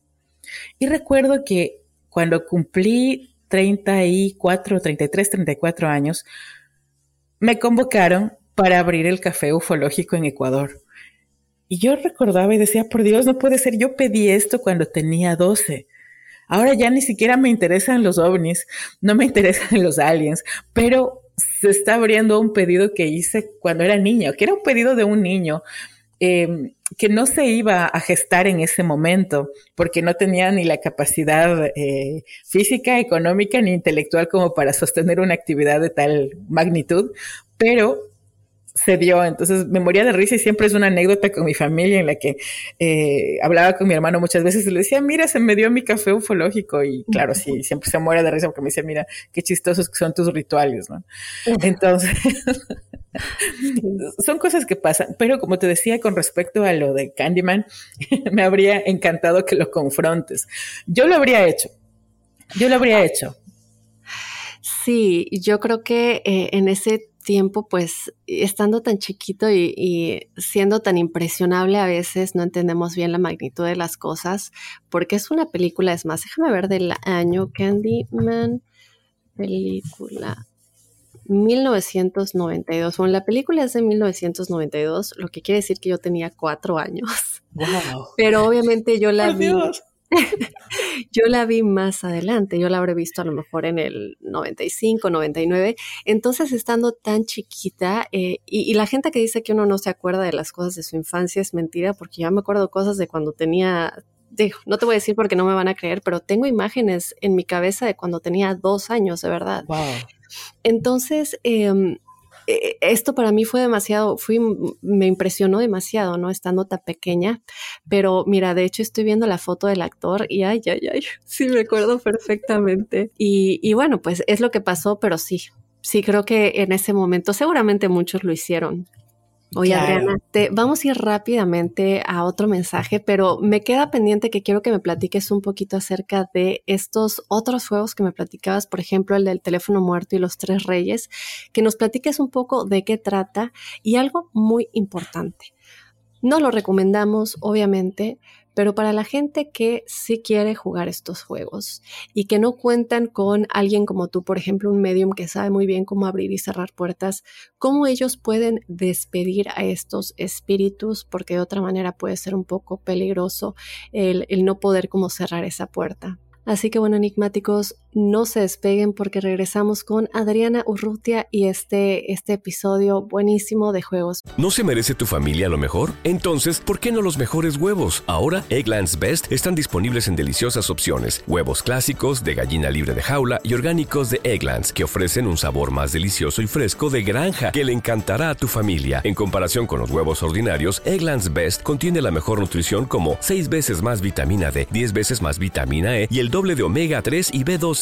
Y recuerdo que cuando cumplí 34, 33, 34 años, me convocaron para abrir el café ufológico en Ecuador. Y yo recordaba y decía, por Dios, no puede ser, yo pedí esto cuando tenía 12. Ahora ya ni siquiera me interesan los ovnis, no me interesan los aliens, pero se está abriendo un pedido que hice cuando era niño, que era un pedido de un niño Em, que no se iba a gestar en ese momento, porque no tenía ni la capacidad eh, física, económica ni intelectual como para sostener una actividad de tal magnitud, pero se dio. Entonces me moría de risa y siempre es una anécdota con mi familia en la que eh, hablaba con mi hermano muchas veces y le decía, mira, se me dio mi café ufológico. Y claro, sí, siempre se muere de risa porque me dice, mira, qué chistosos que son tus rituales, ¿no? Entonces, son cosas que pasan. Pero como te decía, con respecto a lo de Candyman, me habría encantado que lo confrontes. Yo lo habría hecho. Yo lo habría hecho. Sí, yo creo que eh, en ese tiempo, pues estando tan chiquito y, siendo tan impresionable a veces, no entendemos bien la magnitud de las cosas, porque es una película, es más, déjame ver del año Candyman, película. 1992. Bueno, la película es de 1992, lo que quiere decir que yo tenía cuatro años. Wow. Pero obviamente yo la vi. yo la vi más adelante, yo la habré visto a lo mejor en el 95, 99. Entonces, estando tan chiquita, eh, y, la gente que dice que uno no se acuerda de las cosas de su infancia es mentira, porque ya me acuerdo cosas de cuando tenía, no te voy a decir porque no me van a creer, pero tengo imágenes en mi cabeza de cuando tenía dos años, de verdad. Entonces, eh, eh, esto para mí fue demasiado, fui, me impresionó demasiado, ¿no? Estando tan pequeña, pero mira, de hecho estoy viendo la foto del actor y ay, ay, ay, sí me acuerdo perfectamente. Y, y bueno, pues es lo que pasó, pero sí, sí creo que en ese momento seguramente muchos lo hicieron. Oye, Adriana, te, vamos a ir rápidamente a otro mensaje, pero me queda pendiente que quiero que me platiques un poquito acerca de estos otros juegos que me platicabas, por ejemplo, el del teléfono muerto y los tres reyes, que nos platiques un poco de qué trata y algo muy importante. No lo recomendamos, obviamente, pero para la gente que sí quiere jugar estos juegos y que no cuentan con alguien como tú, por ejemplo, un medium que sabe muy bien cómo abrir y cerrar puertas, cómo ellos pueden despedir a estos espíritus, porque de otra manera puede ser un poco peligroso el, no poder como cerrar esa puerta. Así que bueno, enigmáticos, no se despeguen porque regresamos con Adriana Urrutia y este, este episodio buenísimo de juegos. ¿No se merece tu familia lo mejor? Entonces, ¿por qué no los mejores huevos? Ahora, Egglands Best están disponibles en deliciosas opciones. Huevos clásicos, de gallina libre de jaula y orgánicos de Egglands, que ofrecen un sabor más delicioso y fresco de granja que le encantará a tu familia. En comparación con los huevos ordinarios, Egglands Best contiene la mejor nutrición como 6 veces más vitamina D, 10 veces más vitamina E y el doble de omega 3 y B12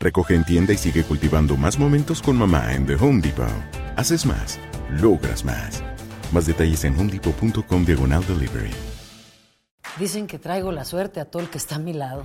Recoge en tienda y sigue cultivando más momentos con mamá en The Home Depot. Haces más, logras más. Más detalles en homedepot.com diagonal delivery. Dicen que traigo la suerte a todo el que está a mi lado.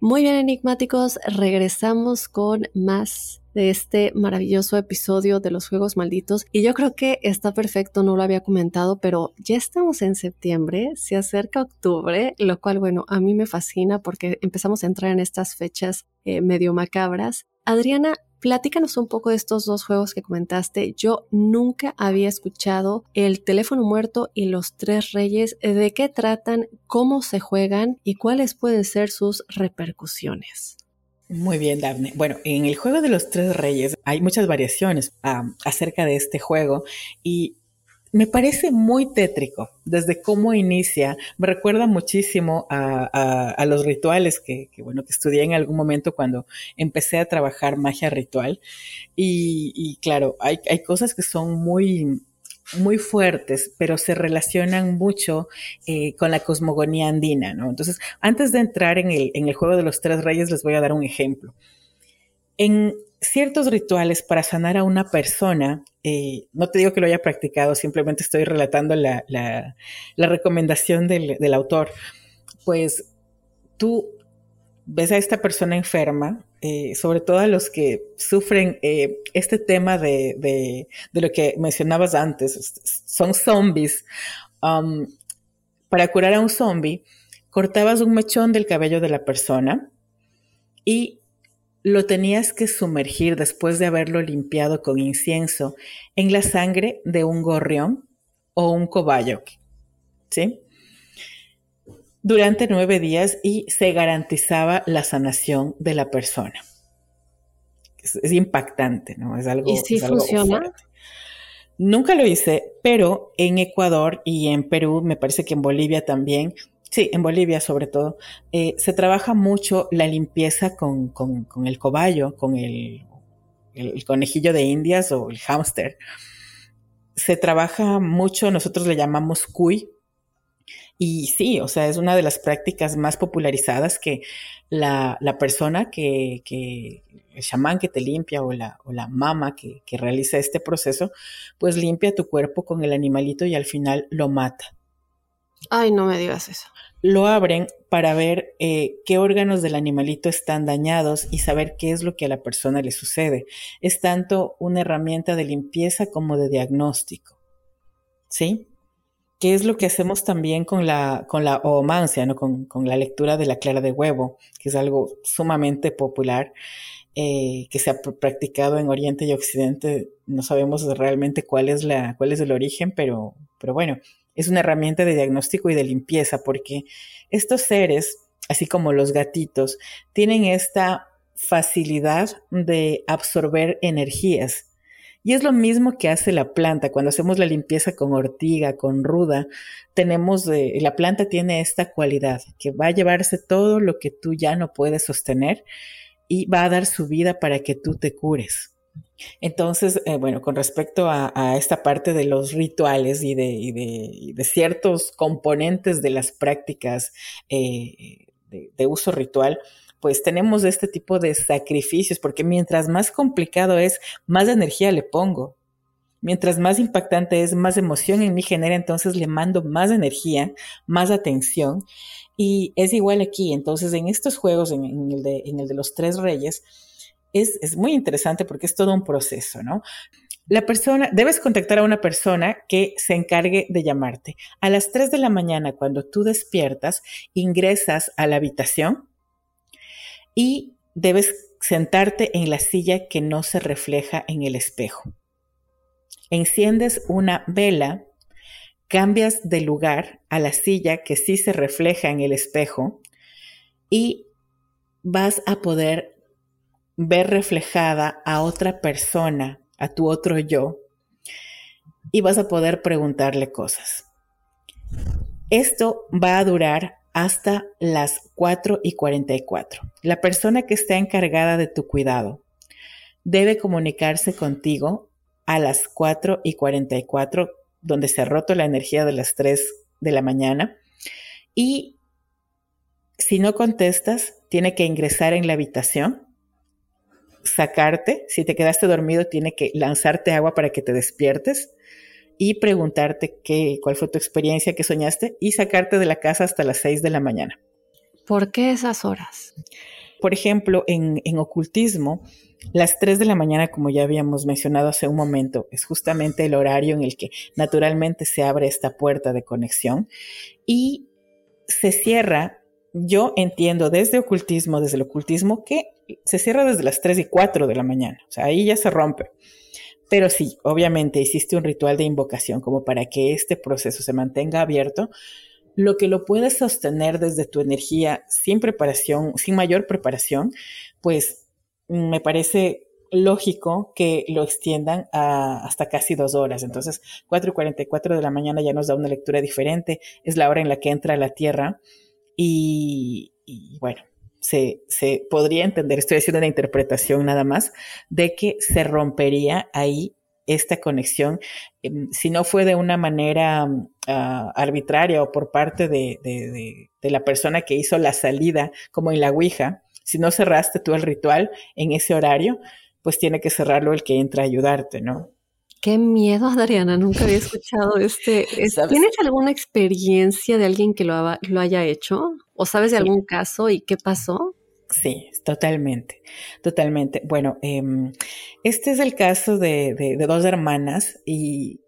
Muy bien, enigmáticos, regresamos con más de este maravilloso episodio de los Juegos Malditos. Y yo creo que está perfecto, no lo había comentado, pero ya estamos en septiembre, se acerca octubre, lo cual, bueno, a mí me fascina porque empezamos a entrar en estas fechas eh, medio macabras. Adriana, Platícanos un poco de estos dos juegos que comentaste. Yo nunca había escuchado el teléfono muerto y los tres reyes. ¿De qué tratan? ¿Cómo se juegan? ¿Y cuáles pueden ser sus repercusiones? Muy bien, Daphne. Bueno, en el juego de los tres reyes hay muchas variaciones ah, acerca de este juego y me parece muy tétrico desde cómo inicia. Me recuerda muchísimo a, los rituales que, bueno, que estudié en algún momento cuando empecé a trabajar magia ritual. Y, claro, hay, cosas que son muy, muy fuertes, pero se relacionan mucho eh, con la cosmogonía andina. Entonces, antes de entrar en el, en el juego de los tres reyes, les voy a dar un ejemplo. En ciertos rituales para sanar a una persona, eh, no te digo que lo haya practicado, simplemente estoy relatando la, recomendación del, autor. pues tú ves a esta persona enferma, eh, sobre todo a los que sufren eh, este tema de, de, lo que mencionabas antes, son zombies. Um, para curar a un zombie, cortabas un mechón del cabello de la persona y lo tenías que sumergir después de haberlo limpiado con incienso en la sangre de un gorrión o un cobayo. ¿Sí? Durante nueve días y se garantizaba la sanación de la persona. Es, impactante, ¿no? Es algo. ¿Y si funciona? Nunca lo hice, pero en Ecuador y en Perú, me parece que en Bolivia también, Sí, en Bolivia sobre todo. Eh, se trabaja mucho la limpieza con, el cobayo, con el, conejillo de indias o el hámster. Se trabaja mucho, nosotros le llamamos cuy. Y sí, o sea, es una de las prácticas más popularizadas que la, persona que, el chamán que te limpia o la, o la mama que, que realiza este proceso, pues limpia tu cuerpo con el animalito y al final lo mata. Ay, no me digas eso lo abren para ver eh, qué órganos del animalito están dañados y saber qué es lo que a la persona le sucede. Es tanto una herramienta de limpieza como de diagnóstico. ¿Sí? ¿Qué es lo que hacemos también con la, con la oomancia, ¿no? con, la lectura de la clara de huevo, que es algo sumamente popular, eh, que se ha practicado en Oriente y Occidente? No sabemos realmente cuál es, la, cuál es el origen, pero, pero bueno, es una herramienta de diagnóstico y de limpieza porque estos seres, así como los gatitos, tienen esta facilidad de absorber energías. Y es lo mismo que hace la planta. Cuando hacemos la limpieza con ortiga, con ruda, tenemos, la planta tiene esta cualidad, que va a llevarse todo lo que tú ya no puedes sostener y va a dar su vida para que tú te cures. Entonces, eh, bueno, con respecto a, esta parte de los rituales y de, ciertos componentes de las prácticas eh, de, uso ritual, pues tenemos este tipo de sacrificios, porque mientras más complicado es, más energía le pongo. Mientras más impactante es, más emoción en mí genera, entonces le mando más energía, más atención. Y es igual aquí. Entonces, en estos juegos, en el de los tres reyes, es, muy interesante porque es todo un proceso, ¿no? La persona, debes contactar a una persona que se encargue de llamarte. A las 3 de la mañana, cuando tú despiertas, ingresas a la habitación y debes sentarte en la silla que no se refleja en el espejo. Enciendes una vela, cambias de lugar a la silla que sí se refleja en el espejo y vas a poder ver reflejada a otra persona, a tu otro yo, y vas a poder preguntarle cosas. Esto va a durar hasta las 4 y 44. La persona que está encargada de tu cuidado debe comunicarse contigo a las 4 y 44, donde se ha roto la energía de las 3 de la mañana. Y si no contestas, tiene que ingresar en la habitación sacarte, si te quedaste dormido, tiene que lanzarte agua para que te despiertes y preguntarte qué, cuál fue tu experiencia, qué soñaste y sacarte de la casa hasta las 6 de la mañana. ¿Por qué esas horas? Por ejemplo, en, en ocultismo, las 3 de la mañana, como ya habíamos mencionado hace un momento, es justamente el horario en el que naturalmente se abre esta puerta de conexión y se cierra yo entiendo desde ocultismo, desde el ocultismo, que se cierra desde las 3 y 4 de la mañana. O sea, ahí ya se rompe. Pero sí, obviamente hiciste un ritual de invocación como para que este proceso se mantenga abierto. Lo que lo puedes sostener desde tu energía sin preparación, sin mayor preparación, pues me parece lógico que lo extiendan hasta casi dos horas. Entonces, 4 y 44 de la mañana ya nos da una lectura diferente. Es la hora en la que entra la Tierra y, bueno, se, se, podría entender, estoy haciendo una interpretación nada más, de que se rompería ahí esta conexión, em, si no fue de una manera ah, arbitraria o por parte de, de, de, la persona que hizo la salida, como en la Ouija, si no cerraste tú el ritual en ese horario, pues tiene que cerrarlo el que entra a ayudarte, ¿no? Qué miedo, Adriana, nunca había escuchado este. ¿Tienes alguna experiencia de alguien que lo, lo haya hecho? ¿O sabes de algún caso y qué pasó? Sí, totalmente, totalmente. Bueno, em, este es el caso de, dos hermanas y,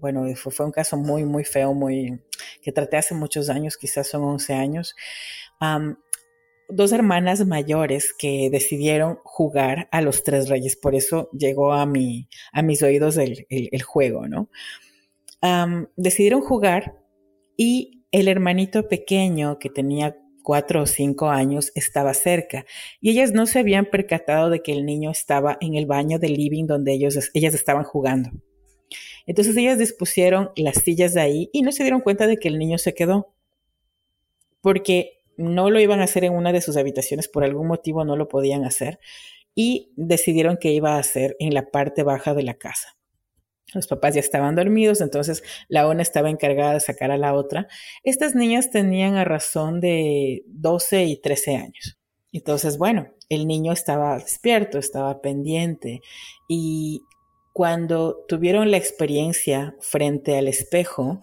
bueno, fue, un caso muy, muy feo, muy que traté hace muchos años, quizás son 11 años. Dos hermanas mayores que decidieron jugar a los tres reyes, por eso llegó a, mi, a mis oídos el, juego, ¿no? decidieron jugar y el hermanito pequeño que tenía cuatro o cinco años estaba cerca y ellas no se habían percatado de que el niño estaba en el baño del living donde ellos, ellas estaban jugando. Entonces ellas dispusieron las sillas de ahí y no se dieron cuenta de que el niño se quedó porque no lo iban a hacer en una de sus habitaciones, por algún motivo no lo podían hacer y decidieron que iba a hacer en la parte baja de la casa. Los papás ya estaban dormidos, entonces la una estaba encargada de sacar a la otra. Estas niñas tenían a razón de 12 y 13 años. Entonces, bueno, el niño estaba despierto, estaba pendiente y cuando tuvieron la experiencia frente al espejo,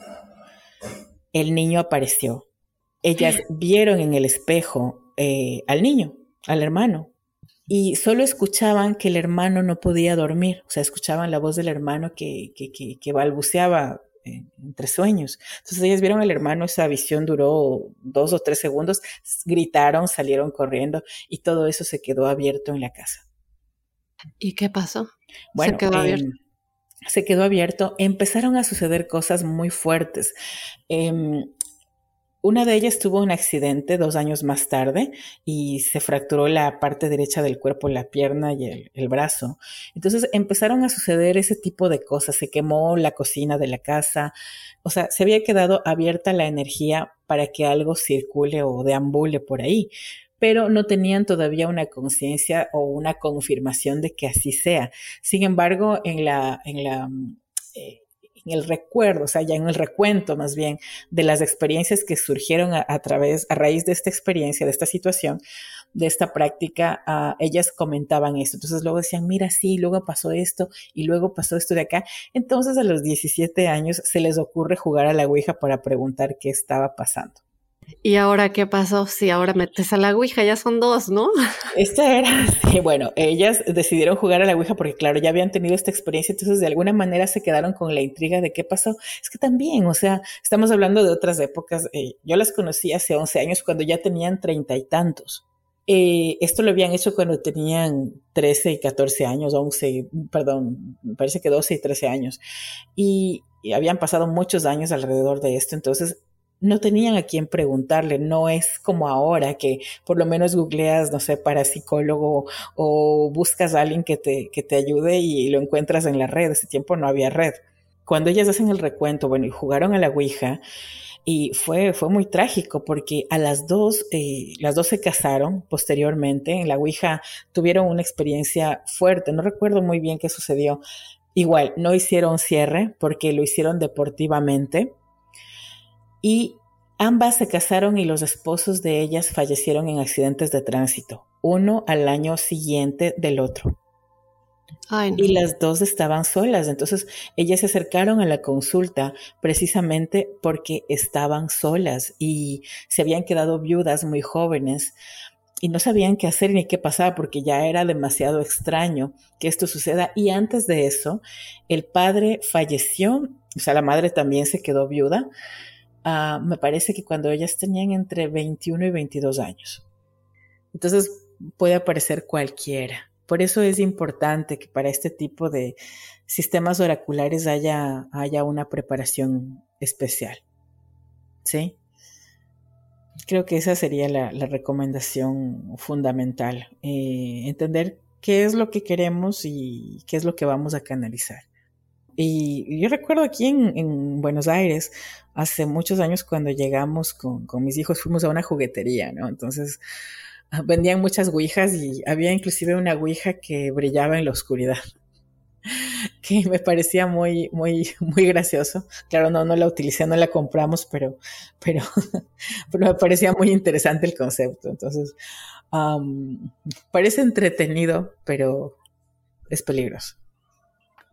el niño apareció. Ellas vieron en el espejo eh, al niño, al hermano, y solo escuchaban que el hermano no podía dormir, o sea, escuchaban la voz del hermano que, que, que, balbuceaba eh, entre sueños. Entonces ellas vieron al hermano, esa visión duró dos o tres segundos, gritaron, salieron corriendo y todo eso se quedó abierto en la casa. ¿Y qué pasó? Bueno, se quedó abierto. Em, se quedó abierto, empezaron a suceder cosas muy fuertes. Eh, una de ellas tuvo un accidente dos años más tarde y se fracturó la parte derecha del cuerpo, la pierna y el, brazo. Entonces empezaron a suceder ese tipo de cosas. Se quemó la cocina de la casa. O sea, se había quedado abierta la energía para que algo circule o deambule por ahí pero no tenían todavía una conciencia o una confirmación de que así sea. Sin embargo, en la, en la eh, el recuerdo, o sea, ya en el recuento más bien de las experiencias que surgieron a, través, a raíz de esta experiencia, de esta situación, de esta práctica, uh, ellas comentaban esto. Entonces luego decían, mira, sí, luego pasó esto y luego pasó esto de acá. Entonces a los 17 años se les ocurre jugar a la Ouija para preguntar qué estaba pasando. ¿Y ahora qué pasó? Si ahora metes a la Ouija, ya son dos, ¿no? Esta era, bueno, ellas decidieron jugar a la Ouija porque, claro, ya habían tenido esta experiencia, entonces de alguna manera se quedaron con la intriga de qué pasó. Es que también, o sea, estamos hablando de otras épocas. Eh, yo las conocí hace 11 años cuando ya tenían treinta y tantos. Eh, esto lo habían hecho cuando tenían 13 y 14 años, 11, perdón, me parece que 12 y 13 años. y habían pasado muchos años alrededor de esto, entonces no tenían a quién preguntarle, no es como ahora que por lo menos googleas, no sé, para psicólogo o buscas a alguien que te, que te ayude y lo encuentras en la red, ese tiempo no había red. Cuando ellas hacen el recuento, bueno, y jugaron a la Ouija, y fue, fue muy trágico porque a las dos, eh, las dos se casaron posteriormente, en la Ouija tuvieron una experiencia fuerte, no recuerdo muy bien qué sucedió. Igual, no hicieron cierre porque lo hicieron deportivamente y ambas se casaron y los esposos de ellas fallecieron en accidentes de tránsito, uno al año siguiente del otro. Y las dos estaban solas, entonces ellas se acercaron a la consulta precisamente porque estaban solas y se habían quedado viudas muy jóvenes y no sabían qué hacer ni qué pasar porque ya era demasiado extraño que esto suceda. Y antes de eso, el padre falleció, o sea, la madre también se quedó viuda Ah, me parece que cuando ellas tenían entre 21 y 22 años. Entonces puede aparecer cualquiera. Por eso es importante que para este tipo de sistemas oraculares haya, haya una preparación especial. ¿Sí? Creo que esa sería la, recomendación fundamental. Eh, entender qué es lo que queremos y qué es lo que vamos a canalizar. Y yo recuerdo aquí en, Buenos Aires, hace muchos años cuando llegamos con, mis hijos, fuimos a una juguetería, ¿no? Entonces ah, vendían muchas ouijas y había inclusive una ouija que brillaba en la oscuridad que me parecía muy, muy, muy gracioso. Claro, no, no la utilicé, no la compramos, pero, pero, pero me parecía muy interesante el concepto. Entonces, parece entretenido, pero es peligroso.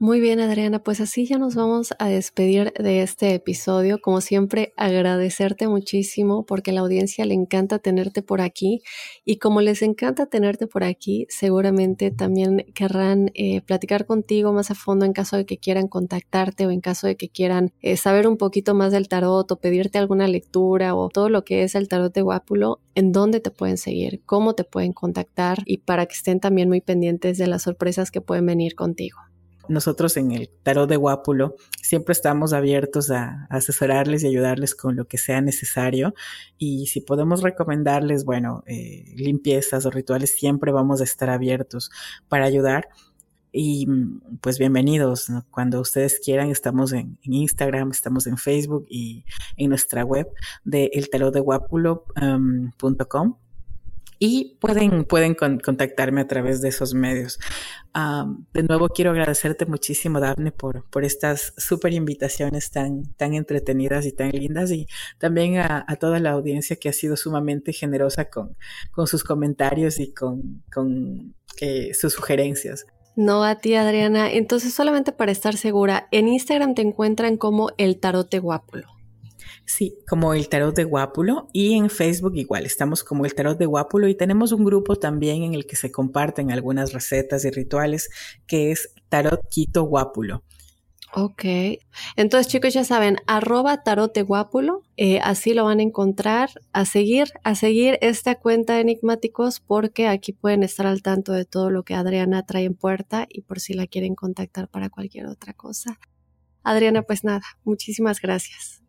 Muy bien, Adriana, pues así ya nos vamos a despedir de este episodio. Como siempre, agradecerte muchísimo porque a la audiencia le encanta tenerte por aquí y como les encanta tenerte por aquí, seguramente también querrán eh, platicar contigo más a fondo en caso de que quieran contactarte o en caso de que quieran eh, saber un poquito más del tarot o pedirte alguna lectura o todo lo que es el tarot de Guápulo, en dónde te pueden seguir, cómo te pueden contactar y para que estén también muy pendientes de las sorpresas que pueden venir contigo. Nosotros en el tarot de Guápulo siempre estamos abiertos a, asesorarles y ayudarles con lo que sea necesario. Y si podemos recomendarles, bueno, eh, limpiezas o rituales, siempre vamos a estar abiertos para ayudar. Y pues bienvenidos. Cuando ustedes quieran, estamos en, Instagram, estamos en Facebook y en nuestra web de eltarotdeguapulo.com. Um, y pueden, pueden contactarme a través de esos medios. de nuevo, quiero agradecerte muchísimo, Daphne, por, por estas súper invitaciones tan, tan entretenidas y tan lindas y también a, toda la audiencia que ha sido sumamente generosa con, con sus comentarios y con, con sus sugerencias. No a ti, Adriana. Entonces, solamente para estar segura, en Instagram te encuentran como el tarote guápulo. Sí, como el tarot de Guápulo y en Facebook igual, estamos como el tarot de Guápulo y tenemos un grupo también en el que se comparten algunas recetas y rituales que es Tarot Quito Guápulo. Ok, entonces chicos ya saben, arroba tarot de Guápulo, eh, así lo van a encontrar, a seguir, a seguir esta cuenta de enigmáticos porque aquí pueden estar al tanto de todo lo que Adriana trae en puerta y por si la quieren contactar para cualquier otra cosa. Adriana, pues nada, muchísimas gracias.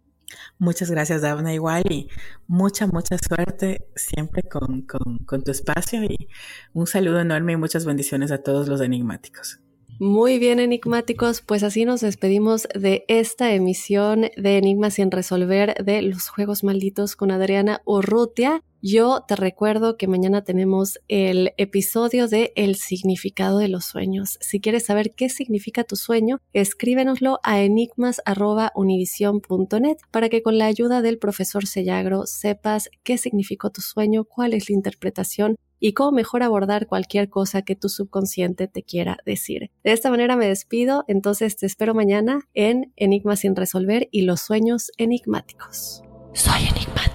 Muchas gracias, Davna, igual, y mucha, mucha suerte siempre con, con, tu espacio y un saludo enorme y muchas bendiciones a todos los enigmáticos. Muy bien, enigmáticos, pues así nos despedimos de esta emisión de Enigmas sin resolver de los Juegos Malditos con Adriana Urrutia. Yo te recuerdo que mañana tenemos el episodio de El significado de los sueños. Si quieres saber qué significa tu sueño, escríbenoslo a enigmas.univision.net para que con la ayuda del profesor Sellagro sepas qué significó tu sueño, cuál es la interpretación y cómo mejor abordar cualquier cosa que tu subconsciente te quiera decir. De esta manera me despido, entonces te espero mañana en Enigmas sin resolver y los sueños enigmáticos. Soy enigmático.